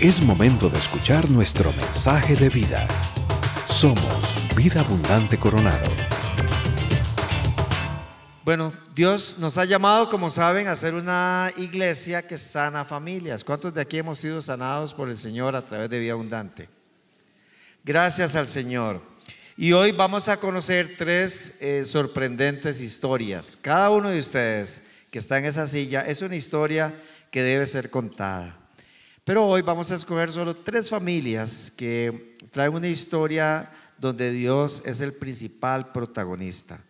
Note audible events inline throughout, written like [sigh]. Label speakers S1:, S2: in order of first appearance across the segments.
S1: Es momento de escuchar nuestro mensaje de vida. Somos Vida Abundante Coronado.
S2: Bueno, Dios nos ha llamado, como saben, a ser una iglesia que sana familias. ¿Cuántos de aquí hemos sido sanados por el Señor a través de Vida Abundante? Gracias al Señor. Y hoy vamos a conocer tres eh, sorprendentes historias. Cada uno de ustedes que está en esa silla es una historia que debe ser contada. Pero hoy vamos a escoger solo tres familias que traen una historia donde Dios es el principal protagonista.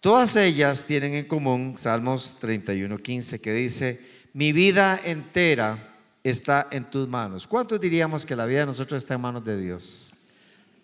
S2: Todas ellas tienen en común Salmos 31:15 que dice, mi vida entera está en tus manos. ¿Cuántos diríamos que la vida de nosotros está en manos de Dios?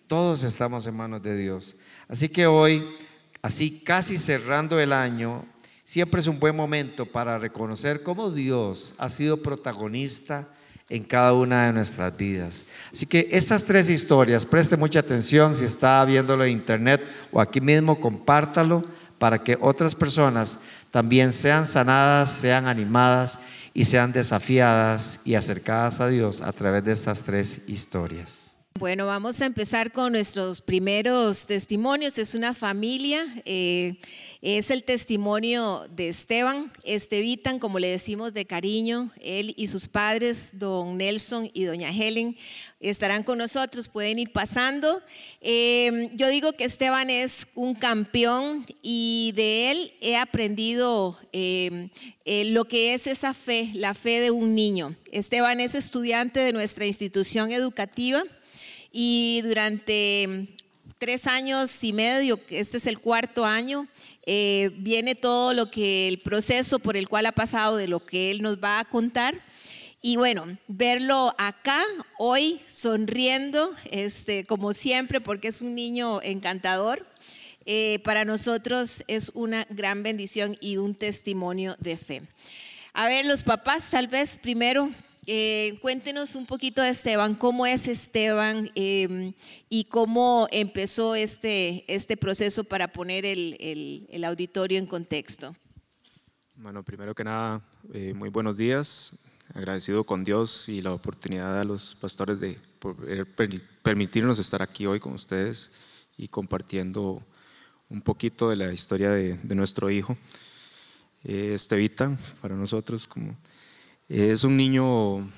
S2: Todos estamos en manos de Dios. Así que hoy, así casi cerrando el año, siempre es un buen momento para reconocer cómo Dios ha sido protagonista en cada una de nuestras vidas. Así que estas tres historias, preste mucha atención si está viéndolo en internet o aquí mismo, compártalo para que otras personas también sean sanadas, sean animadas y sean desafiadas y acercadas a Dios a través de estas tres historias.
S3: Bueno, vamos a empezar con nuestros primeros testimonios. Es una familia, eh, es el testimonio de Esteban, Estevitan, como le decimos de cariño, él y sus padres, don Nelson y doña Helen, estarán con nosotros, pueden ir pasando. Eh, yo digo que Esteban es un campeón y de él he aprendido eh, lo que es esa fe, la fe de un niño. Esteban es estudiante de nuestra institución educativa y durante tres años y medio, este es el cuarto año, eh, viene todo lo que el proceso por el cual ha pasado, de lo que él nos va a contar. Y bueno, verlo acá hoy sonriendo, este, como siempre, porque es un niño encantador, eh, para nosotros es una gran bendición y un testimonio de fe. A ver, los papás, tal vez primero eh, cuéntenos un poquito de Esteban, cómo es Esteban em, y cómo empezó este, este proceso para poner el, el, auditorio en contexto.
S4: Bueno, primero que nada, eh, muy buenos días. Agradecido con Dios y la oportunidad a los pastores de permitirnos estar aquí hoy con ustedes y compartiendo un poquito de la historia de, de nuestro hijo. Eh, Estevita, para nosotros, como es un niño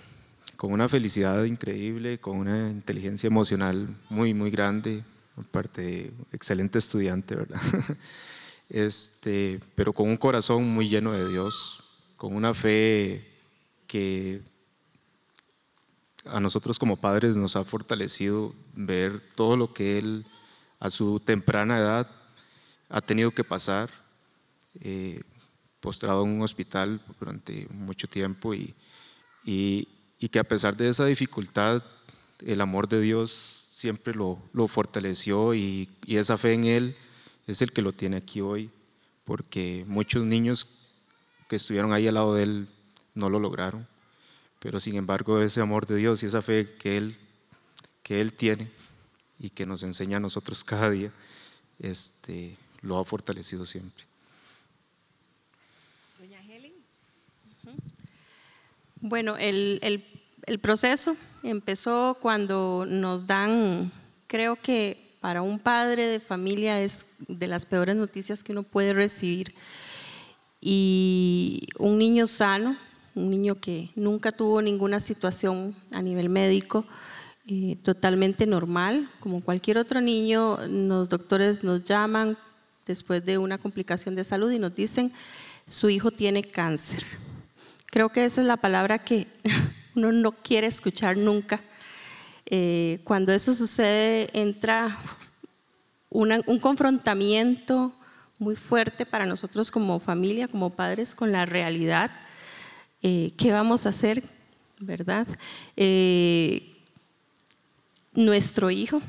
S4: con una felicidad increíble, con una inteligencia emocional muy, muy grande, aparte excelente estudiante, ¿verdad? [laughs] Este, pero con un corazón muy lleno de Dios, con una fe que a nosotros como padres nos ha fortalecido ver todo lo que él a su temprana edad ha tenido que pasar. Eh, postrado en un hospital durante mucho tiempo y, y, que a pesar de esa dificultad, el amor de Dios siempre lo, lo fortaleció y, y, esa fe en Él es el que lo tiene aquí hoy, porque muchos niños que estuvieron ahí al lado de Él no lo lograron, pero sin embargo ese amor de Dios y esa fe que Él, que él tiene y que nos enseña a nosotros cada día, este, lo ha fortalecido siempre.
S5: Bueno, el, proceso empezó cuando nos dan, creo que para un padre de familia es de las peores noticias que uno puede recibir. Y un niño sano, un niño que nunca tuvo ninguna situación a nivel médico, eh, totalmente normal, como cualquier otro niño, los doctores nos llaman después de una complicación de salud y nos dicen, su hijo tiene cáncer. Creo que esa es la palabra que [laughs] uno no quiere escuchar nunca. Eh, cuando eso sucede, entra un confrontamiento muy fuerte para nosotros como familia, como padres, con la realidad. Eh, ¿Qué vamos a hacer? ¿Verdad? Eh, nuestro hijo,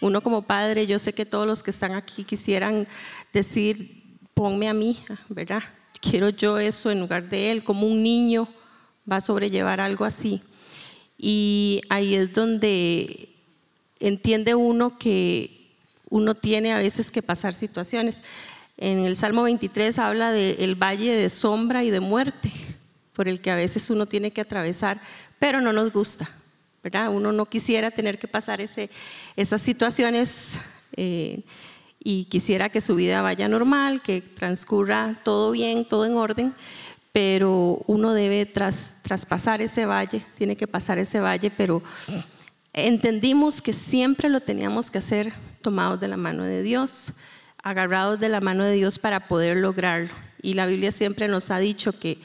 S5: uno como padre, yo sé que todos los que están aquí quisieran decir, ponme a mí, ¿verdad? Quiero yo eso en lugar de él, como un niño va a sobrellevar algo así. Y ahí es donde entiende uno que uno tiene a veces que pasar situaciones. En el Salmo 23 habla del valle de sombra y de muerte, por el que a veces uno tiene que atravesar, pero no nos gusta, ¿verdad? Uno no quisiera tener que pasar ese, esas situaciones eh, y quisiera que su vida vaya normal, que transcurra todo bien, todo en orden, pero uno debe traspasar ese valle, tiene que pasar ese valle, pero entendimos que siempre lo teníamos que hacer tomados de la mano de Dios, agarrados de la mano de Dios para poder lograrlo. Y la Biblia siempre nos ha dicho que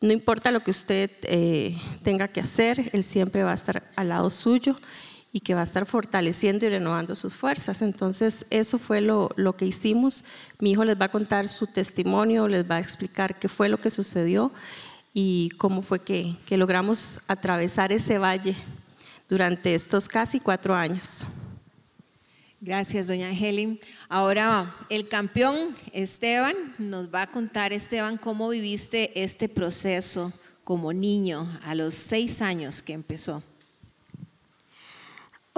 S5: no importa lo que usted eh, tenga que hacer, Él siempre va a estar al lado suyo y que va a estar fortaleciendo y renovando sus fuerzas. Entonces, eso fue lo, lo, que hicimos. Mi hijo les va a contar su testimonio, les va a explicar qué fue lo que sucedió y cómo fue que, que logramos atravesar ese valle durante estos casi cuatro años.
S3: Gracias, doña Helen. Ahora el campeón Esteban nos va a contar, Esteban, cómo viviste este proceso como niño a los seis años que empezó.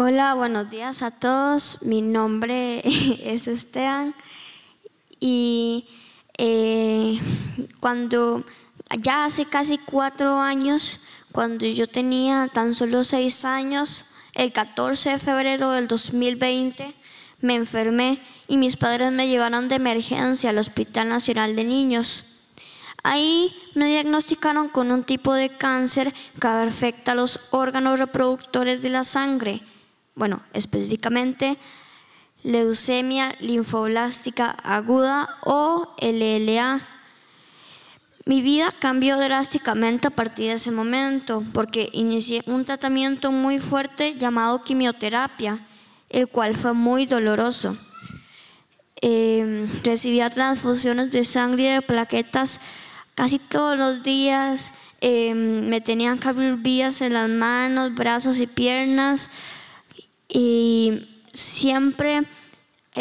S6: Hola, buenos días a todos. Mi nombre [laughs] es Esteban y eh, cuando ya hace casi cuatro años, cuando yo tenía tan solo seis años, el 14 de febrero del 2020 me enfermé y mis padres me llevaron de emergencia al Hospital Nacional de Niños. Ahí me diagnosticaron con un tipo de cáncer que afecta a los órganos reproductores de la sangre. Bueno, específicamente leucemia linfoblástica aguda o LLA. Mi vida cambió drásticamente a partir de ese momento porque inicié un tratamiento muy fuerte llamado quimioterapia, el cual fue muy doloroso. Eh, recibía transfusiones de sangre y de plaquetas casi todos los días. Em, me tenían que abrir vías en las manos, brazos y piernas. Y siempre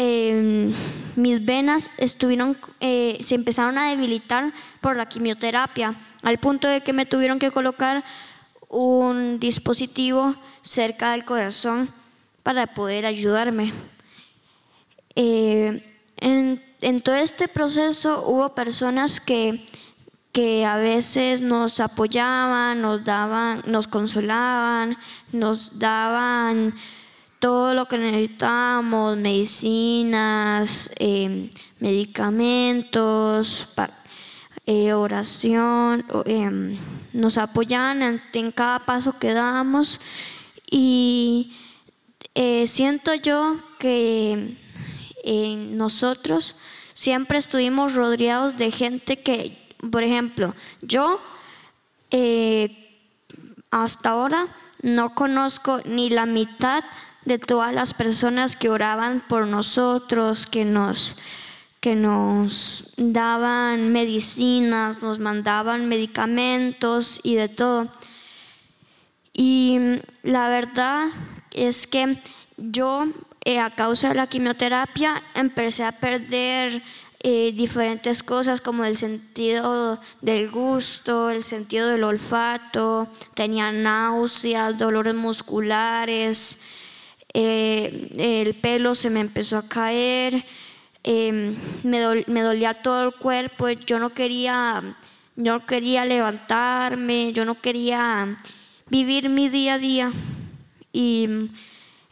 S6: Em, mis venas estuvieron, eh, se empezaron a debilitar por la quimioterapia, al punto de que me tuvieron que colocar un dispositivo cerca del corazón para poder ayudarme. Eh, en, en, todo este proceso hubo personas que, que a veces nos apoyaban, nos daban, nos consolaban, nos daban todo lo que necesitamos, medicinas, em, medicamentos, eh, oración, em, nos apoyan en, cada paso que damos. Y eh, siento yo que nosotros siempre estuvimos rodeados de gente que, por ejemplo, yo eh, hasta ahora no conozco ni la mitad de todas las personas que oraban por nosotros, que nos, que nos daban medicinas, nos mandaban medicamentos y de todo. Y la verdad es que yo, eh, a causa de la quimioterapia, empecé a perder eh, diferentes cosas como el sentido del gusto, el sentido del olfato, tenía náuseas, dolores musculares, eh, el pelo se me empezó a caer, em, me, dolía todo el cuerpo, yo no quería, yo no quería levantarme, yo no quería vivir mi día a día. Y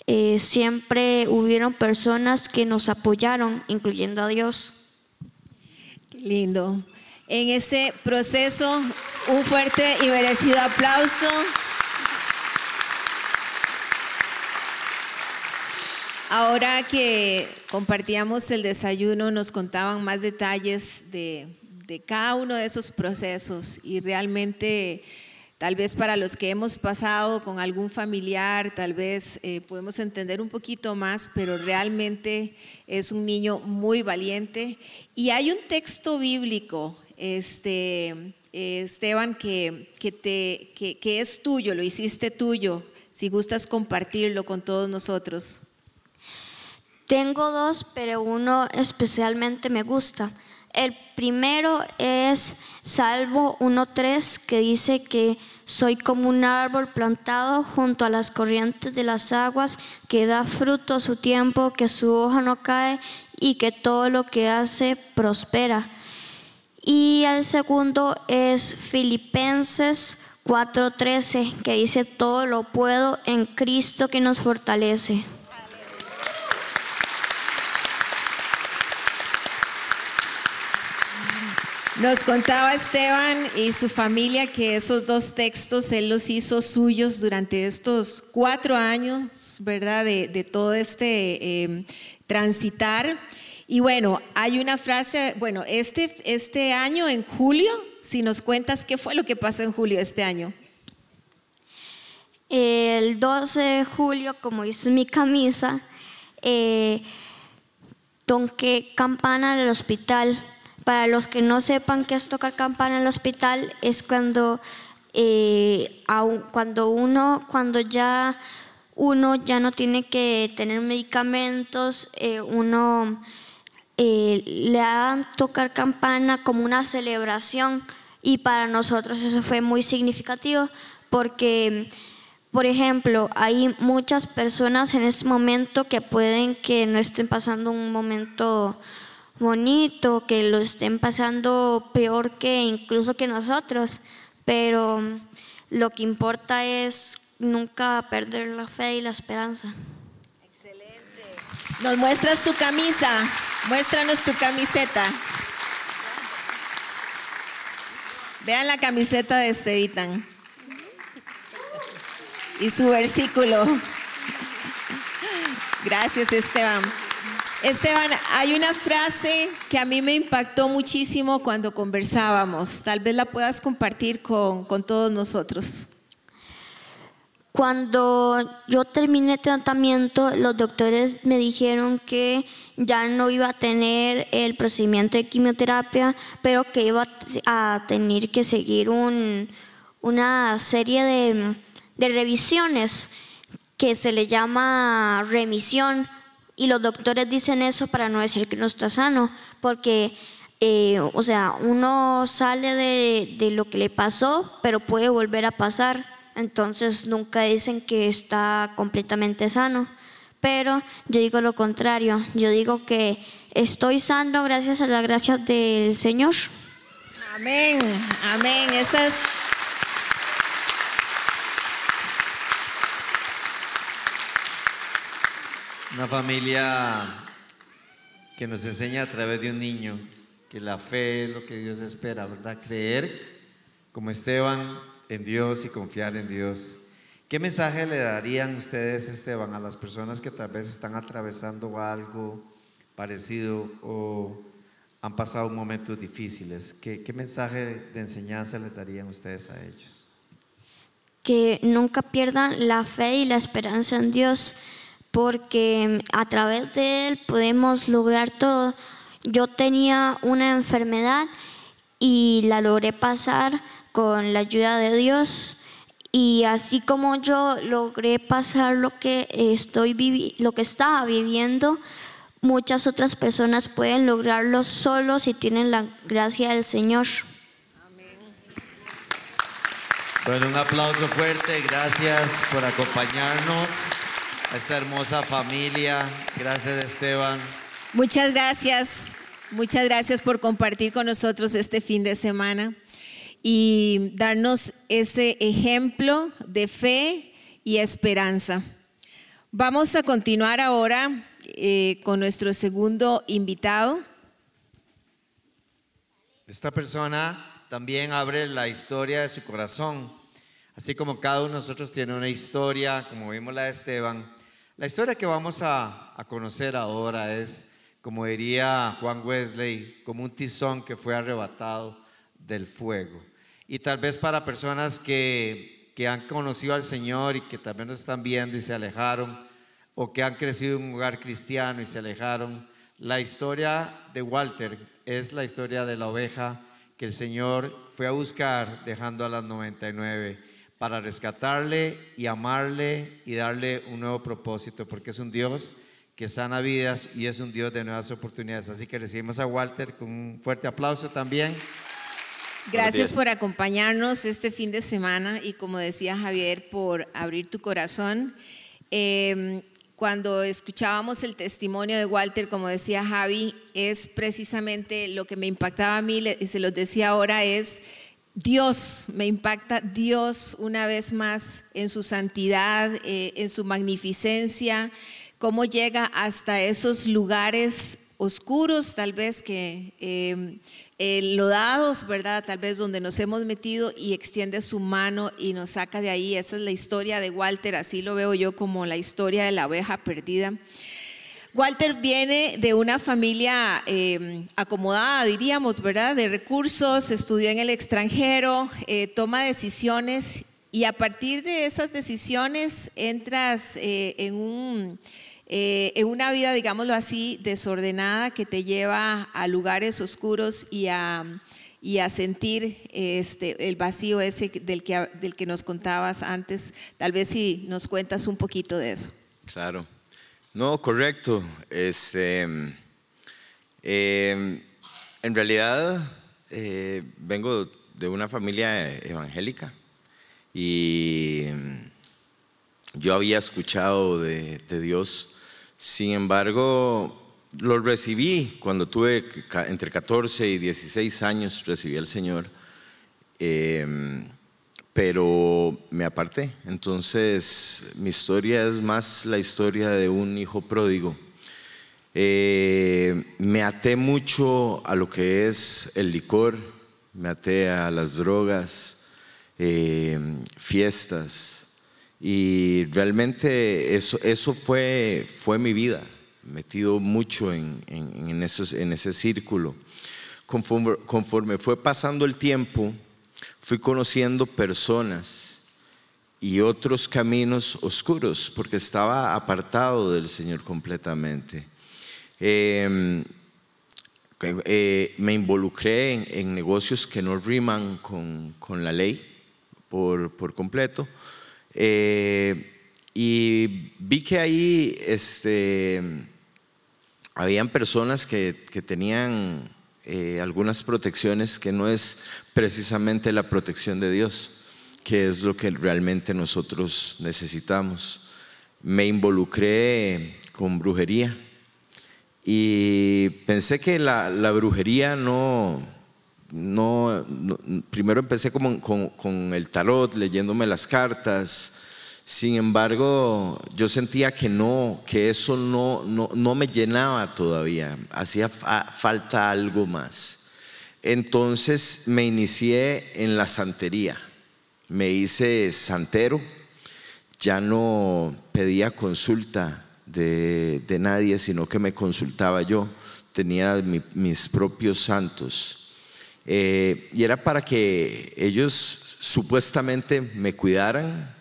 S6: eh, siempre hubieron personas que nos apoyaron, incluyendo a Dios.
S3: lindo. En ese proceso, un fuerte y merecido aplauso. Ahora que compartíamos el desayuno, nos contaban más detalles de, cada uno de esos procesos y realmente tal vez para los que hemos pasado con algún familiar, tal vez eh, podemos entender un poquito más, pero realmente es un niño muy valiente. Y hay un texto bíblico, este, eh, Esteban, que, te, que es tuyo, lo hiciste tuyo, si gustas compartirlo con todos nosotros.
S6: Tengo dos, pero uno especialmente me gusta. El primero es Salmo 1.3 que dice que soy como un árbol plantado junto a las corrientes de las aguas que da fruto a su tiempo, que su hoja no cae y que todo lo que hace prospera. Y el segundo es Filipenses 4:13, que dice, todo lo puedo en Cristo que nos fortalece.
S3: Nos contaba Esteban y su familia que esos dos textos él los hizo suyos durante estos cuatro años, ¿verdad? De, todo este em, transitar. Y bueno, hay una frase, bueno, este, este año en julio, si nos cuentas qué fue lo que pasó en julio este año.
S6: El 12 de julio, como dice mi camisa, eh, toqué campana en el hospital para los que no sepan qué es tocar campana en el hospital, es cuando, eh, cuando uno, cuando ya uno ya no tiene que tener medicamentos, eh, uno eh, le dan tocar campana como una celebración. Y para nosotros eso fue muy significativo porque, por ejemplo, hay muchas personas en este momento que pueden que no estén pasando un momento bonito, que lo estén pasando peor que incluso que nosotros, pero lo que importa es nunca perder la fe y la esperanza.
S3: Excelente. Nos muestras tu camisa, muéstranos tu camiseta. Vean la camiseta de Estevitan y su versículo. Gracias, Esteban. Esteban, hay una frase que a mí me impactó muchísimo cuando conversábamos. Tal vez la puedas compartir con, todos nosotros.
S6: Cuando yo terminé el tratamiento, los doctores me dijeron que ya no iba a tener el procedimiento de quimioterapia, pero que iba a tener que seguir una serie de, de revisiones que se le llama remisión y los doctores dicen eso para no decir que no está sano, porque, eh, o sea, uno sale de, de lo que le pasó, pero puede volver a pasar. Entonces nunca dicen que está completamente sano. Pero yo digo lo contrario, yo digo que estoy sano gracias a la gracia del Señor.
S3: Amén, amén. Esa es
S2: Una familia que nos enseña a través de un niño que la fe es lo que Dios espera, ¿verdad? Creer como Esteban en Dios y confiar en Dios. ¿Qué mensaje le darían ustedes, Esteban, a las personas que tal vez están atravesando algo parecido o han pasado momentos difíciles? ¿Qué, qué mensaje de enseñanza le darían ustedes a ellos?
S6: Que nunca pierdan la fe y la esperanza en Dios porque a través de él podemos lograr todo. Yo tenía una enfermedad y la logré pasar con la ayuda de Dios. Y así como yo logré pasar lo que, estoy lo que estaba viviendo, muchas otras personas pueden lograrlo solo si tienen la gracia del Señor.
S2: Bueno, un aplauso fuerte, gracias por acompañarnos esta hermosa familia. Gracias Esteban.
S3: Muchas gracias, muchas gracias por compartir con nosotros este fin de semana y darnos ese ejemplo de fe y esperanza. Vamos a continuar ahora eh, con nuestro segundo invitado.
S2: Esta persona también abre la historia de su corazón. Así como cada uno de nosotros tiene una historia, como vimos la de Esteban, la historia que vamos a, conocer ahora es, como diría Juan Wesley, como un tizón que fue arrebatado del fuego. Y tal vez para personas que, que han conocido al Señor y que también nos están viendo y se alejaron, o que han crecido en un hogar cristiano y se alejaron, la historia de Walter es la historia de la oveja que el Señor fue a buscar dejando a las 99 para rescatarle y amarle y darle un nuevo propósito, porque es un Dios que sana vidas y es un Dios de nuevas oportunidades. Así que recibimos a Walter con un fuerte aplauso también.
S3: Gracias por acompañarnos este fin de semana y como decía Javier, por abrir tu corazón. Em, cuando escuchábamos el testimonio de Walter, como decía Javi, es precisamente lo que me impactaba a mí y se los decía ahora, es Dios, me impacta Dios una vez más en su santidad, eh, en su magnificencia, cómo llega hasta esos lugares oscuros, tal vez que eh, eh, lodados, ¿verdad? Tal vez donde nos hemos metido y extiende su mano y nos saca de ahí. Esa es la historia de Walter, así lo veo yo como la historia de la oveja perdida. Walter viene de una familia eh, acomodada, diríamos, ¿verdad? De recursos, estudió en el extranjero, eh, toma decisiones y a partir de esas decisiones entras eh, en, un, en una vida, digámoslo así, desordenada que te lleva a lugares oscuros y a, y a sentir este, el vacío ese del que, del que nos contabas antes. Tal vez si nos cuentas un poquito de eso.
S7: Claro. No, correcto. Este, em, en realidad eh, vengo de una familia evangélica y em, yo había escuchado de, Dios, sin embargo lo recibí cuando tuve entre 14 y 16 años, recibí al Señor. Em, pero me aparté. Entonces mi historia es más la historia de un hijo pródigo. Eh, me até mucho a lo que es el licor, me até a las drogas, eh, fiestas, y realmente eso, eso fue, fue mi vida, metido mucho en, en, esos, en ese círculo. conforme fue pasando el tiempo, fui conociendo personas y otros caminos oscuros porque estaba apartado del Señor completamente. Em, eh, me involucré en, negocios que no riman con, la ley por, completo. Eh, y vi que ahí este, habían personas que, que tenían eh, algunas protecciones que no es precisamente la protección de Dios, que es lo que realmente nosotros necesitamos. Me involucré con brujería y pensé que la, brujería no, no, primero empecé como con, con el tarot, leyéndome las cartas, sin embargo, yo sentía que no, que eso no, no, me llenaba todavía, hacía falta algo más. Entonces me inicié en la santería, me hice santero, ya no pedía consulta de, nadie, sino que me consultaba yo, tenía mis propios santos. Eh, y era para que ellos supuestamente me cuidaran,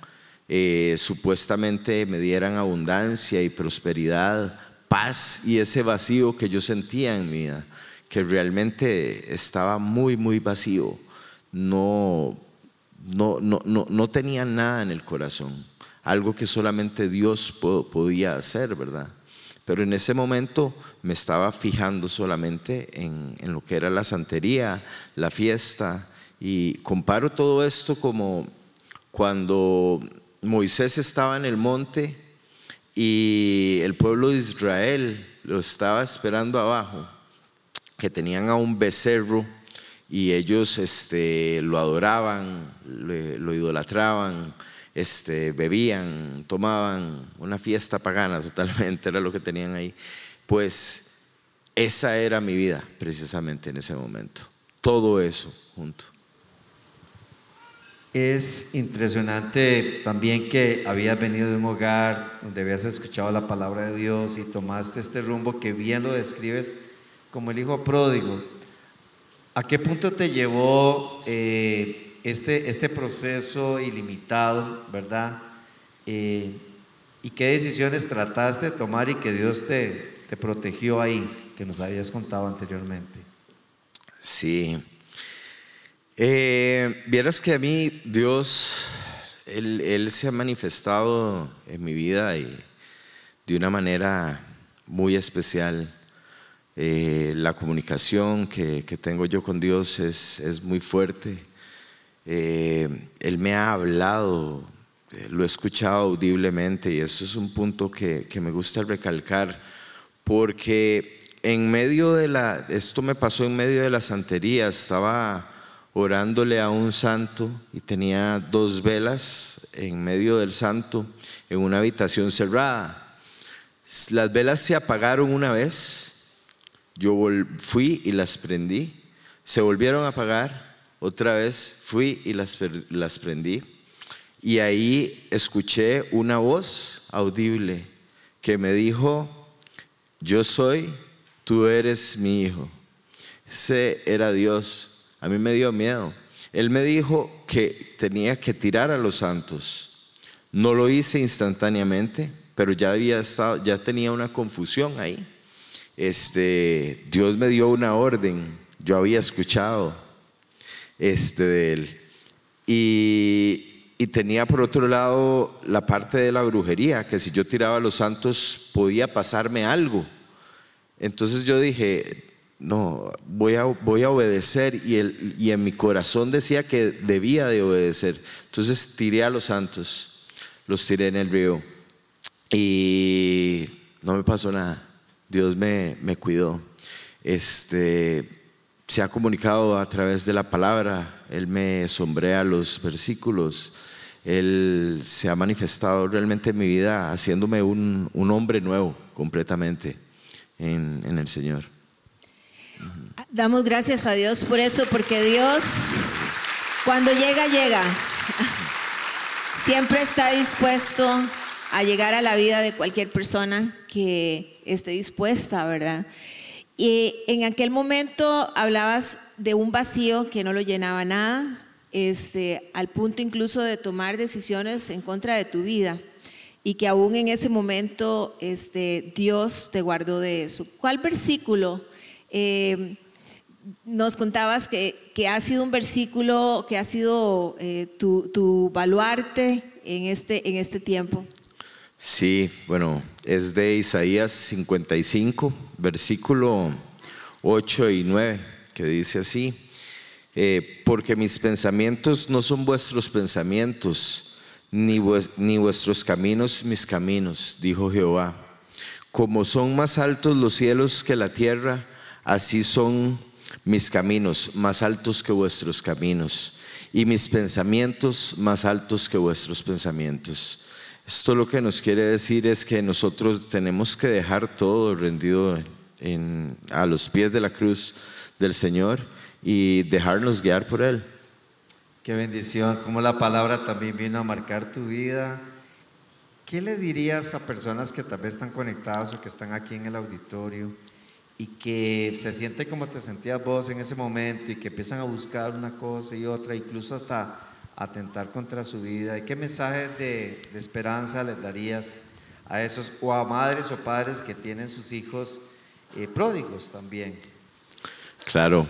S7: eh, supuestamente me dieran abundancia y prosperidad, paz y ese vacío que yo sentía en mi vida, que realmente estaba muy, muy vacío. No, no, no, no, tenía nada en el corazón, algo que solamente Dios podía hacer, ¿verdad? Pero en ese momento me estaba fijando solamente en, en lo que era la santería, la fiesta, y comparo todo esto como cuando Moisés estaba en el monte y el pueblo de Israel lo estaba esperando abajo, que tenían a un becerro y ellos este, lo adoraban, lo, idolatraban, este, bebían, tomaban, una fiesta pagana totalmente era lo que tenían ahí. Pues esa era mi vida precisamente en ese momento, todo eso junto.
S2: Es impresionante también que habías venido de un hogar donde habías escuchado la palabra de Dios y tomaste este rumbo que bien lo describes como el hijo pródigo. ¿A qué punto te llevó eh, este, este proceso ilimitado, verdad? Eh, ¿Y qué decisiones trataste de tomar y que Dios te, te protegió ahí, que nos habías contado anteriormente?
S7: Sí, eh, vieras que a mí Dios, él, se ha manifestado en mi vida y de una manera muy especial. Eh, la comunicación que, tengo yo con Dios es, muy fuerte. Eh, él me ha hablado, lo he escuchado audiblemente y eso es un punto que, que me gusta recalcar porque en medio de la, esto me pasó en medio de la santería, estaba orándole a un santo y tenía dos velas en medio del santo en una habitación cerrada. Las velas se apagaron una vez, yo fui y las prendí, se volvieron a apagar, otra vez fui y las, las prendí. Y ahí escuché una voz audible que me dijo, yo soy, tú eres mi hijo. Ese era Dios a mí me dio miedo. Él me dijo que tenía que tirar a los santos. No lo hice instantáneamente, pero ya había estado, ya tenía una confusión ahí. Este, Dios me dio una orden. Yo había escuchado este de él. Y, y tenía por otro lado la parte de la brujería, que si yo tiraba a los santos podía pasarme algo. Entonces yo dije, no, voy a, voy a obedecer y, el, y en mi corazón decía que debía de obedecer. Entonces tiré a los santos, los tiré en el río y no me pasó nada. Dios me, me cuidó. Este, se ha comunicado a través de la palabra, Él me sombrea los versículos, Él se ha manifestado realmente en mi vida haciéndome un, un hombre nuevo completamente en, en el Señor.
S3: Damos gracias a Dios por eso, porque Dios cuando llega, llega. Siempre está dispuesto a llegar a la vida de cualquier persona que esté dispuesta, ¿verdad? Y en aquel momento hablabas de un vacío que no lo llenaba nada, este, al punto incluso de tomar decisiones en contra de tu vida y que aún en ese momento este, Dios te guardó de eso. ¿Cuál versículo eh, nos contabas que, ha sido un versículo que ha sido eh, tu, baluarte en este, en este tiempo.
S7: Sí, bueno, es de Isaías 55, versículo 8 y 9, que dice así, eh, porque mis pensamientos no son vuestros pensamientos, ni, ni vuestros caminos mis caminos, dijo Jehová. Como son más altos los cielos que la tierra, así son mis caminos más altos que vuestros caminos y mis pensamientos más altos que vuestros pensamientos. Esto lo que nos quiere decir es que nosotros tenemos que dejar todo rendido a los pies de la cruz del Señor y dejarnos guiar por Él.
S2: Qué bendición, como la palabra también vino a marcar tu vida. ¿Qué le dirías a personas que tal vez están conectadas o que están aquí en el auditorio? Y que se siente como te sentías vos en ese momento y que empiezan a buscar una cosa y otra, incluso hasta atentar contra su vida. ¿Y qué mensaje de, esperanza les darías a esos o a madres o padres que tienen sus hijos eh, pródigos también?
S7: Claro,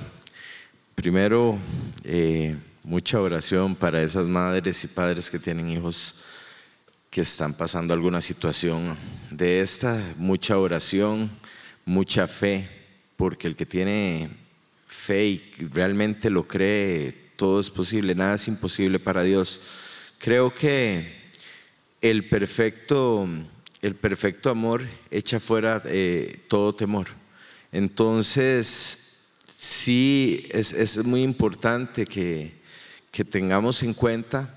S7: primero eh, mucha oración para esas madres y padres que tienen hijos que están pasando alguna situación de esta, mucha oración mucha fe, porque el que tiene fe y realmente lo cree, todo es posible, nada es imposible para Dios. Creo que el perfecto, el perfecto amor echa fuera eh, todo temor. Entonces, sí, es, es muy importante que, que, tengamos en cuenta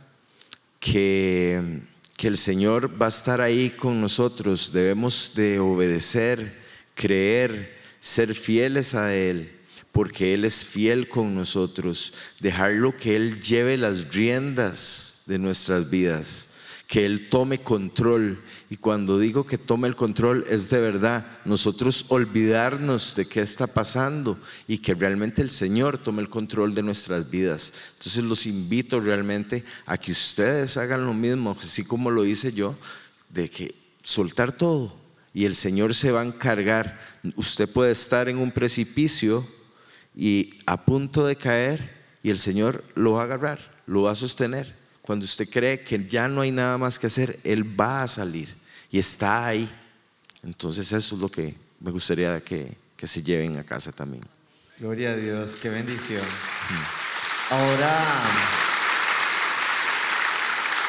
S7: que, que el Señor va a estar ahí con nosotros, debemos de obedecer creer, ser fieles a Él, porque Él es fiel con nosotros, dejarlo que Él lleve las riendas de nuestras vidas, que Él tome control. Y cuando digo que tome el control es de verdad, nosotros olvidarnos de qué está pasando y que realmente el Señor tome el control de nuestras vidas. Entonces los invito realmente a que ustedes hagan lo mismo, así como lo hice yo, de que soltar todo y el Señor se va a encargar. Usted puede estar en un precipicio y a punto de caer y el Señor lo va a agarrar, lo va a sostener. Cuando usted cree que ya no hay nada más que hacer, Él va a salir y está ahí. Entonces eso es lo que me gustaría que, que se lleven a casa también.
S2: Gloria a Dios, qué bendición. Ahora...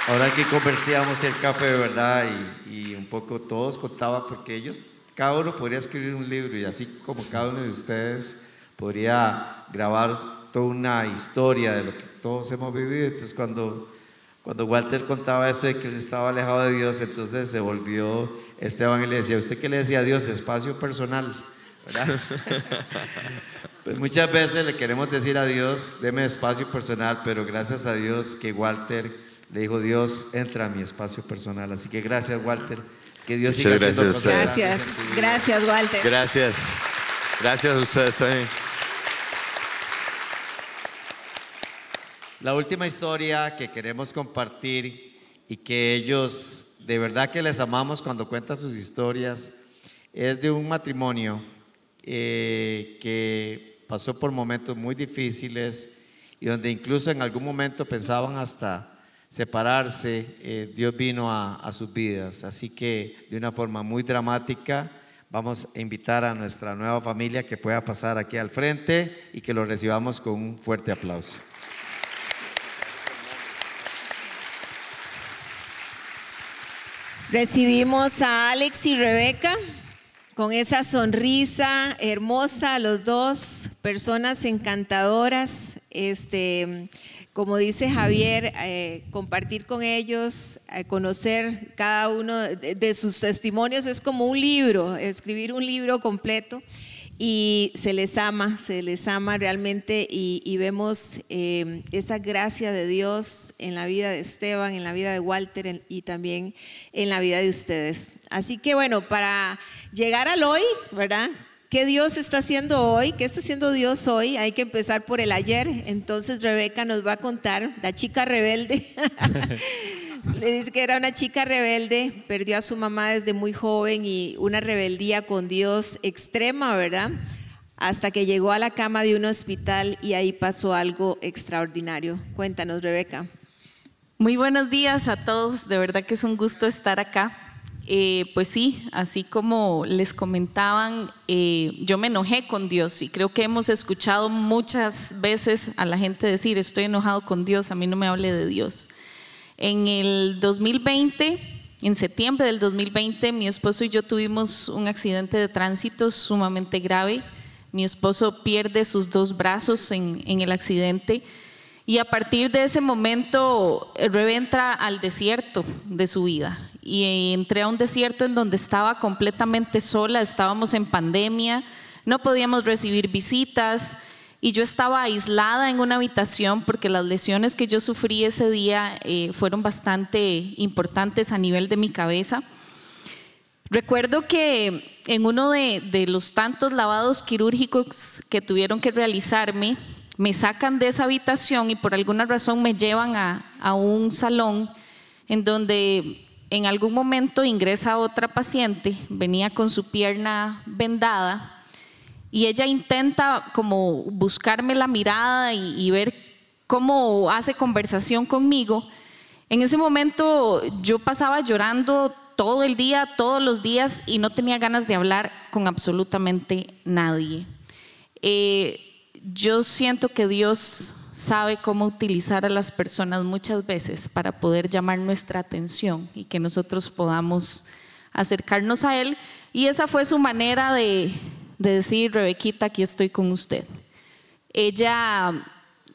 S2: Ahora que convertíamos el café, de ¿verdad? Y, un poco todos contaban, porque ellos, cada uno podría escribir un libro y así como cada uno de ustedes podría grabar toda una historia de lo que todos hemos vivido. Entonces cuando, cuando Walter contaba eso de que él estaba alejado de Dios, entonces se volvió Esteban y le decía, ¿usted qué le decía a Dios? Espacio personal. ¿verdad? [laughs] pues muchas veces le queremos decir a Dios, deme espacio personal, pero gracias a Dios que Walter le dijo, Dios, entra a mi espacio personal. Así que gracias, Walter. Que Dios siga
S7: Muchas
S2: haciendo
S7: gracias
S2: cosas
S7: a ustedes.
S3: Gracias, gracias Walter.
S7: Gracias. Gracias a ustedes también.
S2: La última historia que queremos compartir y que ellos de verdad que les amamos cuando cuentan sus historias es de un matrimonio eh, que pasó por momentos muy difíciles y donde incluso en algún momento pensaban hasta separarse, eh, Dios vino a, a sus vidas. Así que de una forma muy dramática vamos a invitar a nuestra nueva familia que pueda pasar aquí al frente y que lo recibamos con un fuerte aplauso.
S3: Recibimos a Alex y Rebeca con esa sonrisa hermosa, los dos, personas encantadoras. Este, como dice Javier, eh, compartir con ellos, eh, conocer cada uno de, sus testimonios es como un libro, escribir un libro completo y se les ama, se les ama realmente y, y vemos eh, esa gracia de Dios en la vida de Esteban, en la vida de Walter en- y también en la vida de ustedes. Así que bueno, para llegar al hoy, ¿verdad? ¿Qué Dios está haciendo hoy? ¿Qué está haciendo Dios hoy? Hay que empezar por el ayer. Entonces Rebeca nos va a contar, la chica rebelde. [laughs] Le dice que era una chica rebelde, perdió a su mamá desde muy joven y una rebeldía con Dios extrema, ¿verdad? Hasta que llegó a la cama de un hospital y ahí pasó algo extraordinario. Cuéntanos, Rebeca.
S8: Muy buenos días a todos, de verdad que es un gusto estar acá. Eh, pues sí, así como les comentaban, eh, yo me enojé con Dios y creo que hemos escuchado muchas veces a la gente decir, estoy enojado con Dios, a mí no me hable de Dios. En el 2020, en septiembre del 2020, mi esposo y yo tuvimos un accidente de tránsito sumamente grave. Mi esposo pierde sus dos brazos en, en el accidente. Y a partir de ese momento, Rebe entra al desierto de su vida. Y entré a un desierto en donde estaba completamente sola, estábamos en pandemia, no podíamos recibir visitas y yo estaba aislada en una habitación porque las lesiones que yo sufrí ese día eh, fueron bastante importantes a nivel de mi cabeza. Recuerdo que en uno de los tantos lavados quirúrgicos que tuvieron que realizarme, me sacan de esa habitación y por alguna razón me llevan a, a un salón en donde en algún momento ingresa otra paciente, venía con su pierna vendada y ella intenta como buscarme la mirada y, ver cómo hace conversación conmigo. En ese momento yo pasaba llorando todo el día, todos los días y no tenía ganas de hablar con absolutamente nadie. Eh, yo siento que Dios sabe cómo utilizar a las personas muchas veces para poder llamar nuestra atención y que nosotros podamos acercarnos a Él. Y esa fue su manera de, de decir, Rebequita, aquí estoy con usted. Ella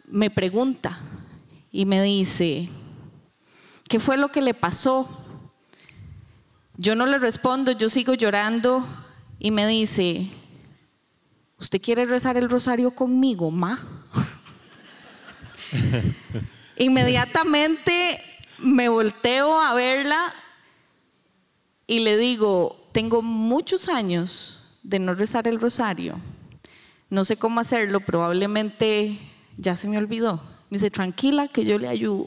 S8: me pregunta y me dice, ¿qué fue lo que le pasó? Yo no le respondo, yo sigo llorando y me dice, ¿usted quiere rezar el rosario conmigo, ma? [laughs] Inmediatamente me volteo a verla y le digo, tengo muchos años de no rezar el rosario. No sé cómo hacerlo, probablemente ya se me olvidó. Me dice, tranquila, que yo le ayudo.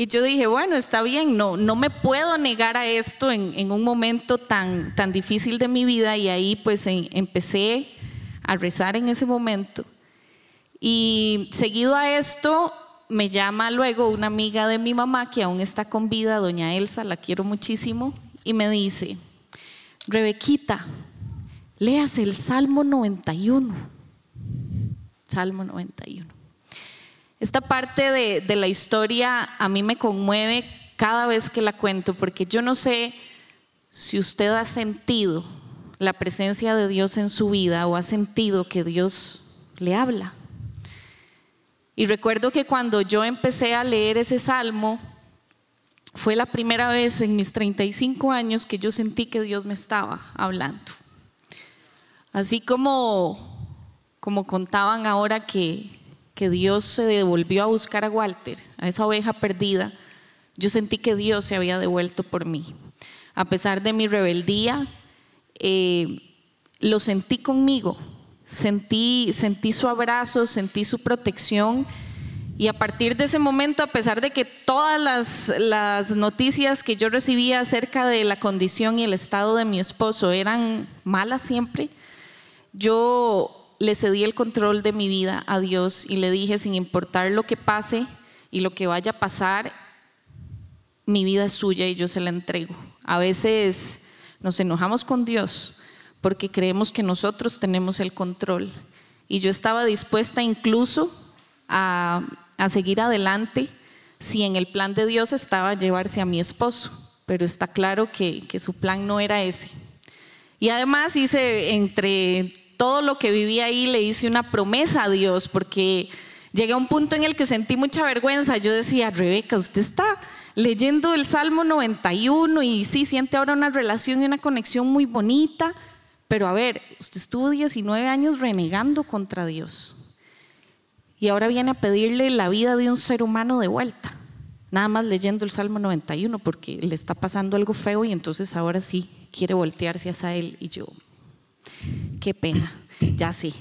S8: Y yo dije, bueno, está bien, no, no me puedo negar a esto en, en un momento tan, tan difícil de mi vida y ahí pues empecé a rezar en ese momento. Y seguido a esto, me llama luego una amiga de mi mamá que aún está con vida, doña Elsa, la quiero muchísimo, y me dice, Rebequita, leas el Salmo 91. Salmo 91. Esta parte de, de la historia a mí me conmueve cada vez que la cuento, porque yo no sé si usted ha sentido la presencia de Dios en su vida o ha sentido que Dios le habla. Y recuerdo que cuando yo empecé a leer ese salmo, fue la primera vez en mis 35 años que yo sentí que Dios me estaba hablando. Así como, como contaban ahora que, que Dios se devolvió a buscar a Walter, a esa oveja perdida, yo sentí que Dios se había devuelto por mí. A pesar de mi rebeldía, eh, lo sentí conmigo, sentí, sentí su abrazo, sentí su protección. Y a partir de ese momento, a pesar de que todas las, las, noticias que yo recibía acerca de la condición y el estado de mi esposo eran malas siempre, yo le cedí el control de mi vida a Dios y le dije, sin importar lo que pase y lo que vaya a pasar, mi vida es suya y yo se la entrego. A veces nos enojamos con Dios porque creemos que nosotros tenemos el control. Y yo estaba dispuesta incluso a, seguir adelante si en el plan de Dios estaba llevarse a mi esposo, pero está claro que, que su plan no era ese. Y además hice, entre todo lo que viví ahí, le hice una promesa a Dios, porque llegué a un punto en el que sentí mucha vergüenza. Yo decía, Rebeca, usted está leyendo el Salmo 91 y sí, siente ahora una relación y una conexión muy bonita, pero a ver, usted estuvo 19 años renegando contra Dios y ahora viene a pedirle la vida de un ser humano de vuelta, nada más leyendo el Salmo 91 porque le está pasando algo feo y entonces ahora sí quiere voltearse hacia él y yo, qué pena, ya sí.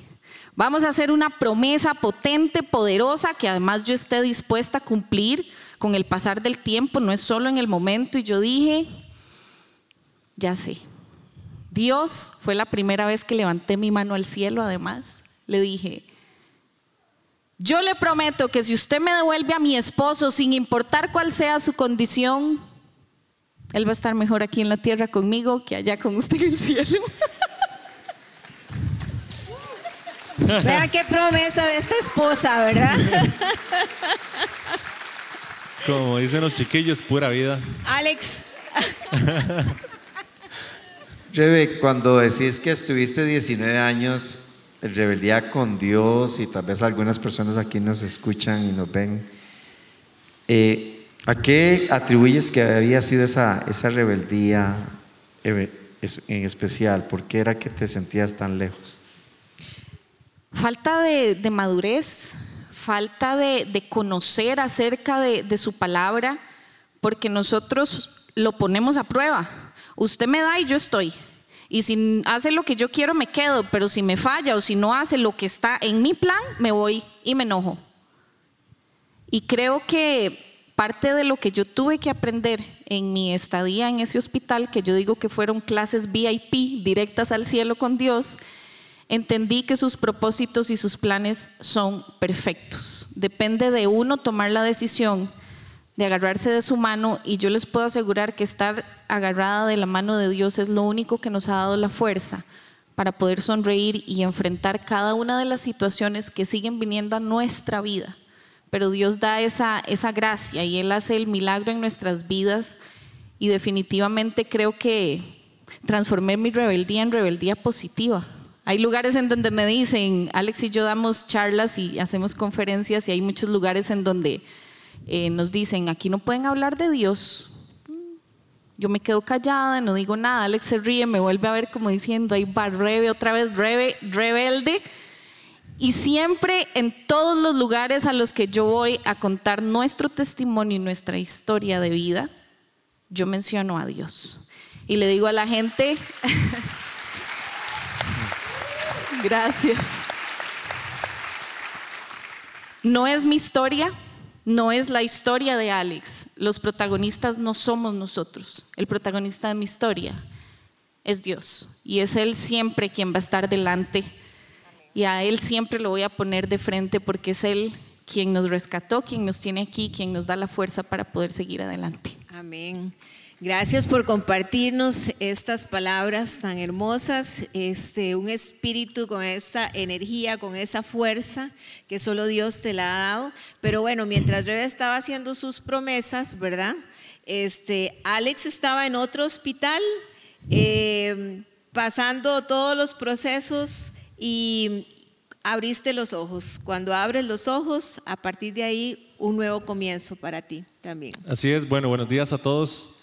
S8: Vamos a hacer una promesa potente, poderosa, que además yo esté dispuesta a cumplir con el pasar del tiempo, no es solo en el momento. Y yo dije, ya sé, Dios fue la primera vez que levanté mi mano al cielo, además. Le dije, yo le prometo que si usted me devuelve a mi esposo, sin importar cuál sea su condición, él va a estar mejor aquí en la tierra conmigo que allá con usted en el cielo. [laughs] [laughs]
S3: Vea qué promesa de esta esposa, ¿verdad? [laughs]
S9: Como dicen los chiquillos, pura vida.
S3: Alex. [laughs]
S2: Rebe, cuando decís que estuviste 19 años en rebeldía con Dios y tal vez algunas personas aquí nos escuchan y nos ven, eh, ¿a qué atribuyes que había sido esa, esa rebeldía en especial? ¿Por qué era que te sentías tan lejos?
S8: Falta de, madurez, falta de, conocer acerca de, de su palabra, porque nosotros lo ponemos a prueba. Usted me da y yo estoy. Y si hace lo que yo quiero, me quedo, pero si me falla o si no hace lo que está en mi plan, me voy y me enojo. Y creo que parte de lo que yo tuve que aprender en mi estadía en ese hospital, que yo digo que fueron clases VIP directas al cielo con Dios, entendí que sus propósitos y sus planes son perfectos. Depende de uno tomar la decisión de agarrarse de su mano y yo les puedo asegurar que estar agarrada de la mano de Dios es lo único que nos ha dado la fuerza para poder sonreír y enfrentar cada una de las situaciones que siguen viniendo a nuestra vida. Pero Dios da esa, esa gracia y Él hace el milagro en nuestras vidas y definitivamente creo que transformé mi rebeldía en rebeldía positiva. Hay lugares en donde me dicen, Alex y yo damos charlas y hacemos conferencias y hay muchos lugares en donde eh, nos dicen, aquí no pueden hablar de Dios. Yo me quedo callada, no digo nada. Alex se ríe, me vuelve a ver como diciendo, ahí va Rebe, otra vez Rebe, rebelde. Y siempre en todos los lugares a los que yo voy a contar nuestro testimonio y nuestra historia de vida, yo menciono a Dios. Y le digo a la gente, [laughs] gracias. No es mi historia, no es la historia de Alex. Los protagonistas no somos nosotros. El protagonista de mi historia es Dios. Y es Él siempre quien va a estar delante. Y a Él siempre lo voy a poner de frente porque es Él quien nos rescató, quien nos tiene aquí, quien nos da la fuerza para poder seguir adelante.
S3: Amén. Gracias por compartirnos estas palabras tan hermosas, este, un espíritu con esa energía, con esa fuerza que solo Dios te la ha dado. Pero bueno, mientras Rebe estaba haciendo sus promesas, ¿verdad? Este, Alex estaba en otro hospital, eh, pasando todos los procesos y abriste los ojos. Cuando abres los ojos, a partir de ahí, un nuevo comienzo para ti también.
S9: Así es, bueno, buenos días a todos.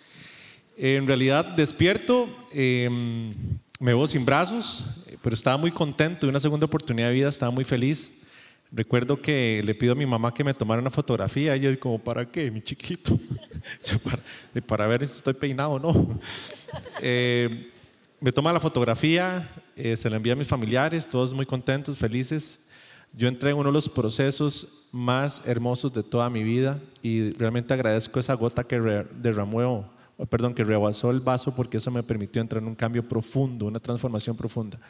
S9: En realidad despierto, em, me veo sin brazos, pero estaba muy contento de una segunda oportunidad de vida, estaba muy feliz. Recuerdo que le pido a mi mamá que me tomara una fotografía ella como, ¿para qué, mi chiquito? [laughs] Yo, para, para, ver si estoy peinado o no. [laughs] Eh, me toma la fotografía, eh, se la envía a mis familiares, todos muy contentos, felices. Yo entré en uno de los procesos más hermosos de toda mi vida y realmente agradezco esa gota que derramó, perdón, que rebasó el vaso porque eso me permitió entrar en un cambio profundo, una transformación profunda.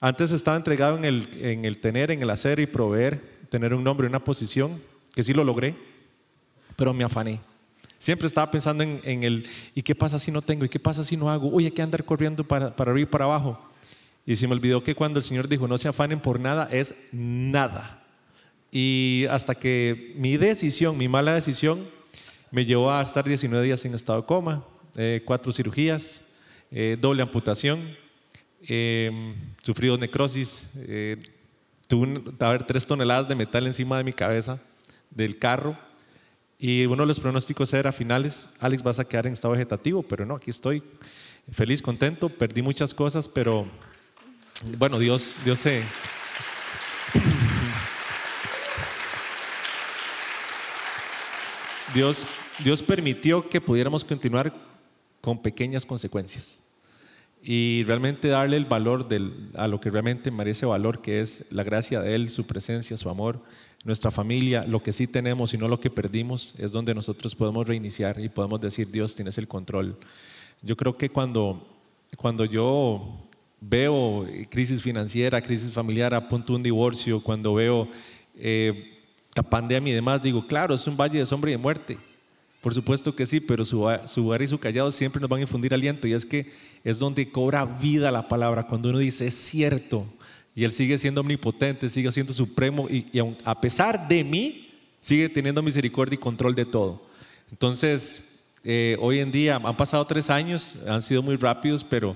S9: Antes estaba entregado en el, en el tener, en el hacer y proveer, tener un nombre, una posición, que sí lo logré, pero me afané. Siempre estaba pensando en, el, ¿y qué pasa si no tengo? ¿Y qué pasa si no hago? Uy, hay que andar corriendo para, para arriba y para abajo. Y se me olvidó que cuando el Señor dijo, no se afanen por nada, es nada. Y hasta que mi decisión, mi mala decisión, me llevó a estar 19 días en estado de coma, eh, cuatro cirugías, eh, doble amputación, eh, sufrido necrosis, eh, tuve a ver, tres toneladas de metal encima de mi cabeza del carro y uno de los pronósticos era finales, Alex vas a quedar en estado vegetativo, pero no, aquí estoy feliz, contento, perdí muchas cosas, pero bueno, Dios, Dios se... [coughs] Dios, Dios permitió que pudiéramos continuar con pequeñas consecuencias y realmente darle el valor a lo que realmente merece valor, que es la gracia de Él, su presencia, su amor, nuestra familia, lo que sí tenemos y no lo que perdimos, es donde nosotros podemos reiniciar y podemos decir, Dios, tienes el control. Yo creo que cuando, cuando yo veo crisis financiera, crisis familiar, a punto de un divorcio, cuando veo eh, la pandemia y demás, digo, claro, es un valle de sombra y de muerte. Por supuesto que sí, pero su, su y su callado siempre nos van a infundir aliento y es que es donde cobra vida la palabra, cuando uno dice es cierto y Él sigue siendo omnipotente, sigue siendo supremo y, a pesar de mí sigue teniendo misericordia y control de todo. Entonces, eh, hoy en día han pasado tres años, han sido muy rápidos, pero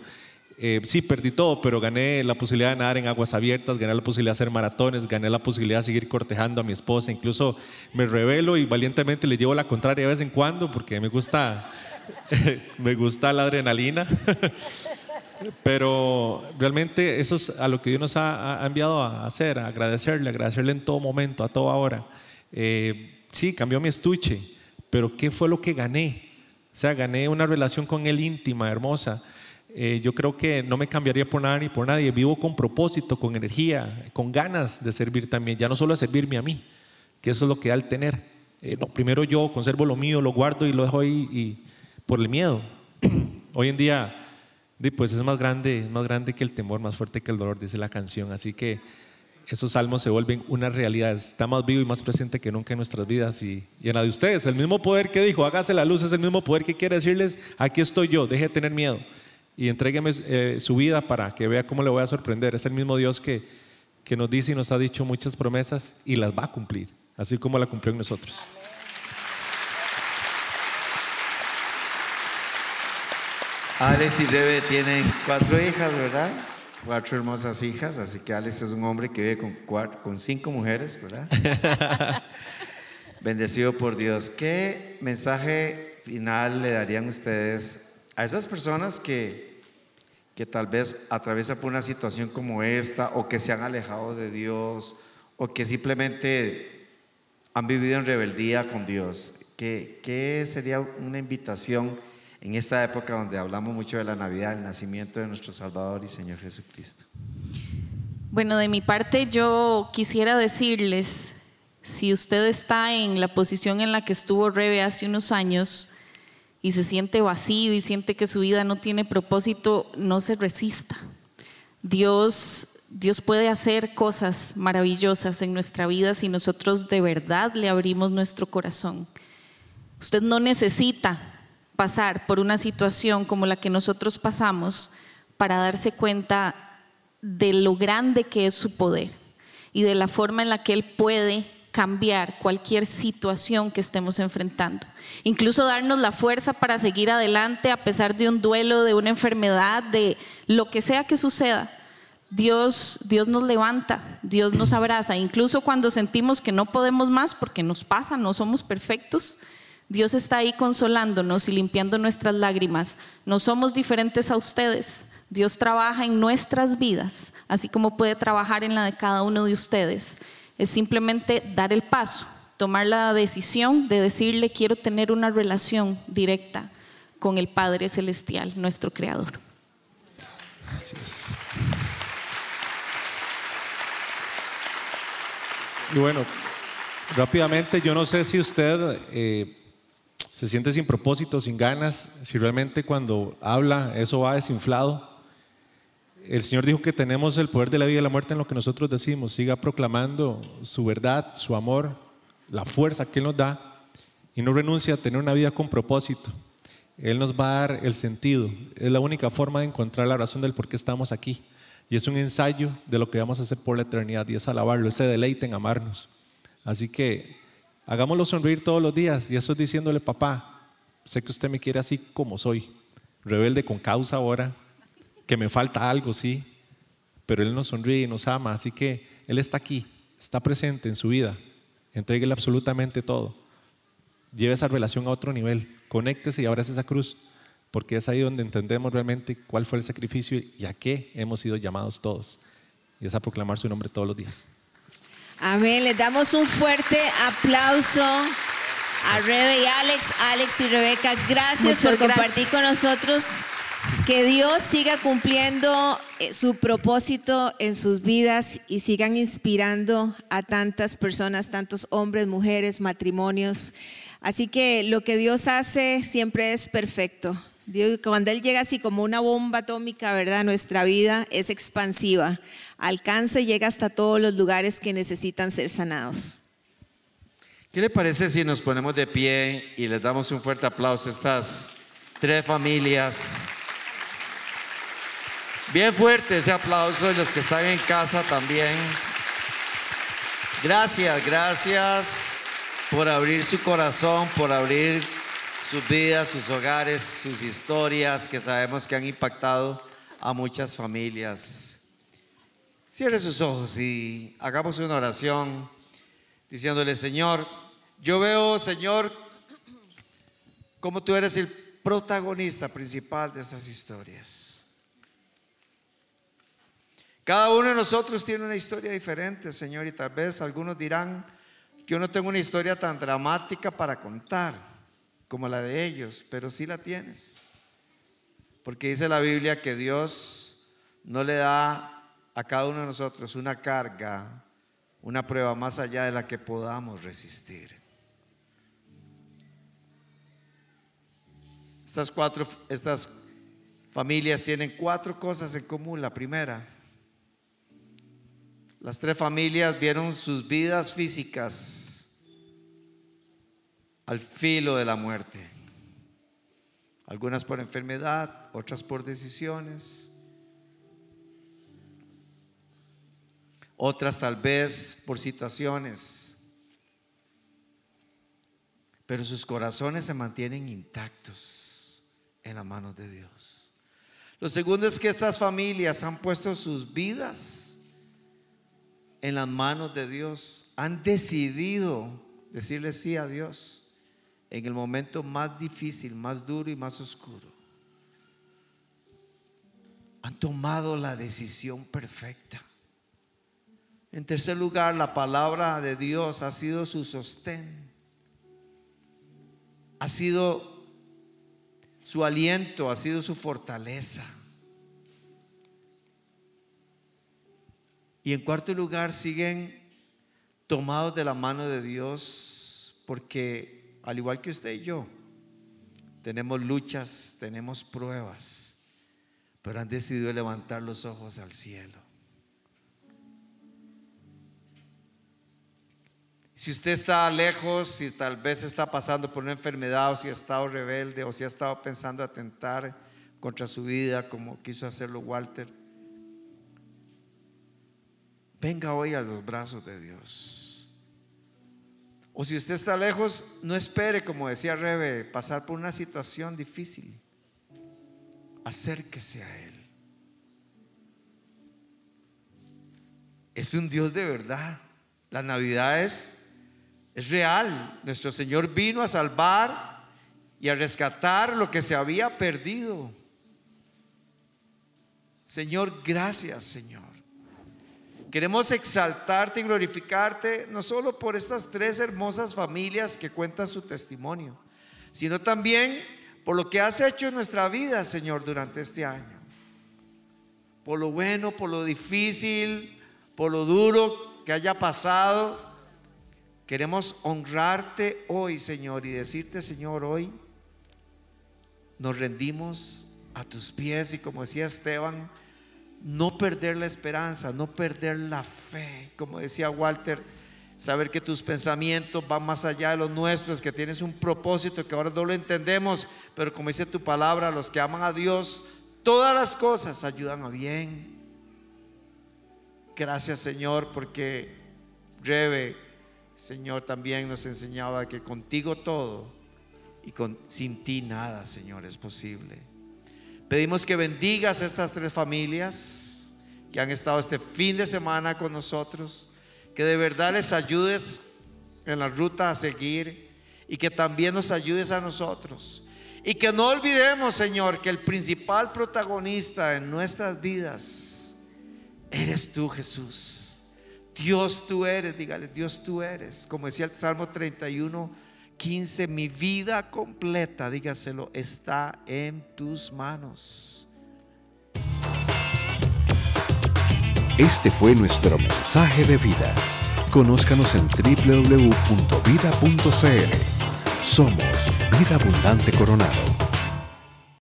S9: eh, sí, perdí todo, pero gané la posibilidad de nadar en aguas abiertas, gané la posibilidad de hacer maratones, gané la posibilidad de seguir cortejando a mi esposa, incluso me revelo y valientemente le llevo la contraria de vez en cuando porque me gusta, [laughs] me gusta la adrenalina. [laughs] Pero realmente eso es a lo que Dios nos ha, enviado a hacer, a agradecerle, agradecerle en todo momento, a toda hora. Eh, sí, cambió mi estuche, pero ¿qué fue lo que gané? O sea, gané una relación con Él íntima, hermosa. Eh, yo creo que no me cambiaría por nada ni por nadie. Vivo con propósito, con energía, con ganas de servir también. Ya no solo a servirme a mí, que eso es lo que da el tener. Eh, no, primero yo conservo lo mío, lo guardo y lo dejo ahí y, por el miedo. [clears throat] Hoy en día, pues es más grande, más grande que el temor, más fuerte que el dolor, dice la canción. Así que esos salmos se vuelven una realidad. Está más vivo y más presente que nunca en nuestras vidas y, y en la de ustedes. El mismo poder que dijo, hágase la luz, es el mismo poder que quiere decirles, aquí estoy yo, deje de tener miedo y entrégueme eh, su vida para que vea cómo le voy a sorprender. Es el mismo Dios que, que nos dice y nos ha dicho muchas promesas y las va a cumplir, así como la cumplió en nosotros.
S2: Alex y Rebe tienen cuatro hijas, ¿verdad? Cuatro hermosas hijas, así que Alex es un hombre que vive con, con cinco mujeres, ¿verdad? [laughs] Bendecido por Dios. ¿Qué mensaje final le darían ustedes a esas personas que, que tal vez atraviesan por una situación como esta o que se han alejado de Dios o que simplemente han vivido en rebeldía con Dios, ¿qué, qué sería una invitación en esta época donde hablamos mucho de la Navidad, el nacimiento de nuestro Salvador y Señor Jesucristo?
S8: Bueno, de mi parte yo quisiera decirles, si usted está en la posición en la que estuvo Rebe hace unos años, y se siente vacío y siente que su vida no tiene propósito, no se resista. Dios, Dios puede hacer cosas maravillosas en nuestra vida si nosotros de verdad le abrimos nuestro corazón. Usted no necesita pasar por una situación como la que nosotros pasamos para darse cuenta de lo grande que es su poder y de la forma en la que Él puede cambiar cualquier situación que estemos enfrentando. Incluso darnos la fuerza para seguir adelante a pesar de un duelo, de una enfermedad, de lo que sea que suceda. Dios, Dios nos levanta, Dios nos abraza, incluso cuando sentimos que no podemos más porque nos pasa, no somos perfectos. Dios está ahí consolándonos y limpiando nuestras lágrimas. No somos diferentes a ustedes. Dios trabaja en nuestras vidas, así como puede trabajar en la de cada uno de ustedes. Es simplemente dar el paso, tomar la decisión de decirle quiero tener una relación directa con el Padre Celestial, nuestro Creador.
S9: Así es. Y bueno, rápidamente, yo no sé si usted eh, se siente sin propósito, sin ganas, si realmente cuando habla eso va desinflado. El Señor dijo que tenemos el poder de la vida y la muerte en lo que nosotros decimos. Siga proclamando su verdad, su amor, la fuerza que Él nos da y no renuncia a tener una vida con propósito. Él nos va a dar el sentido. Es la única forma de encontrar la razón del por qué estamos aquí. Y es un ensayo de lo que vamos a hacer por la eternidad y es alabarlo, ese deleite en amarnos. Así que hagámoslo sonreír todos los días y eso es diciéndole, papá, sé que usted me quiere así como soy, rebelde con causa ahora, que me falta algo, sí, pero Él nos sonríe y nos ama, así que Él está aquí, está presente en su vida, entréguele absolutamente todo, lleve esa relación a otro nivel, conéctese y abrace esa cruz porque es ahí donde entendemos realmente cuál fue el sacrificio y a qué hemos sido llamados todos. Y es a proclamar su nombre todos los días.
S3: Amén. Les damos un fuerte aplauso a Rebe y Alex, Alex y Rebeca. Gracias por compartir con nosotros. Que Dios siga cumpliendo eh, su propósito en sus vidas y sigan inspirando a tantas personas, tantos hombres, mujeres, matrimonios. Así que lo que Dios hace siempre es perfecto. Cuando Él llega así como una bomba atómica, ¿verdad? Nuestra vida es expansiva. Alcanza y llega hasta todos los lugares que necesitan ser sanados.
S2: ¿Qué le parece si nos ponemos de pie y les damos un fuerte aplauso a estas tres familias? Bien fuerte ese aplauso y los que están en casa también. Gracias, gracias por abrir su corazón, por abrir sus vidas, sus hogares, sus historias que sabemos que han impactado a muchas familias. Cierre sus ojos y hagamos una oración diciéndole, Señor, yo veo, Señor, como tú eres el protagonista principal de estas historias. Cada uno de nosotros tiene una historia diferente, Señor, y tal vez algunos dirán, yo no tengo una historia tan dramática para contar como la de ellos, pero sí la tienes. Porque dice la Biblia que Dios no le da a cada uno de nosotros una carga, una prueba más allá de la que podamos resistir. Estas cuatro, estas familias tienen cuatro cosas en común. La primera, las tres familias vieron sus vidas físicas al filo de la muerte. Algunas por enfermedad, otras por decisiones. Otras tal vez por situaciones. Pero sus corazones se mantienen intactos en las manos de Dios. Lo segundo es que estas familias han puesto sus vidas en las manos de Dios. Han decidido decirle sí a Dios en el momento más difícil, más duro y más oscuro. Han tomado la decisión perfecta. En tercer lugar, la palabra de Dios ha sido su sostén. Ha sido su aliento, ha sido su fortaleza. Y en cuarto lugar, siguen tomados de la mano de Dios porque al igual que usted y yo, tenemos luchas, tenemos pruebas, pero han decidido levantar los ojos al cielo. Si usted está lejos, si tal vez está pasando por una enfermedad o si ha estado rebelde o si ha estado pensando atentar contra su vida como quiso hacerlo Walter, venga hoy a los brazos de Dios. O si usted está lejos, no espere, como decía Rebe, pasar por una situación difícil. Acérquese a Él. es un Dios de verdad. La Navidad es, es real. Nuestro Señor vino a salvar y a rescatar lo que se había perdido. Señor, gracias, Señor. Queremos exaltarte y glorificarte no solo por estas tres hermosas familias que cuentan su testimonio, sino también por lo que has hecho en nuestra vida, Señor, durante este año. Por lo bueno, por lo difícil, por lo duro que haya pasado. Queremos honrarte hoy, Señor, y decirte, Señor, hoy nos rendimos a tus pies y como decía Esteban, no perder la esperanza, no perder la fe. Como decía Walter, saber que tus pensamientos van más allá de los nuestros, que tienes un propósito que ahora no lo entendemos, pero como dice tu palabra, los que aman a Dios, todas las cosas ayudan a bien. Gracias Señor, porque Rebe, Señor, también nos enseñaba que contigo todo y con, sin ti nada, Señor, es posible. Pedimos que bendigas a estas tres familias que han estado este fin de semana con nosotros, que de verdad les ayudes en la ruta a seguir y que también nos ayudes a nosotros. Y que no olvidemos, Señor, que el principal protagonista en nuestras vidas eres tú, Jesús. Dios tú eres, dígale, Dios tú eres. Como decía el Salmo 31, 15, mi vida completa, dígaselo, está en tus manos.
S1: Este fue nuestro mensaje de vida. Conózcanos en www.vida.cl. Somos Vida Abundante Coronado.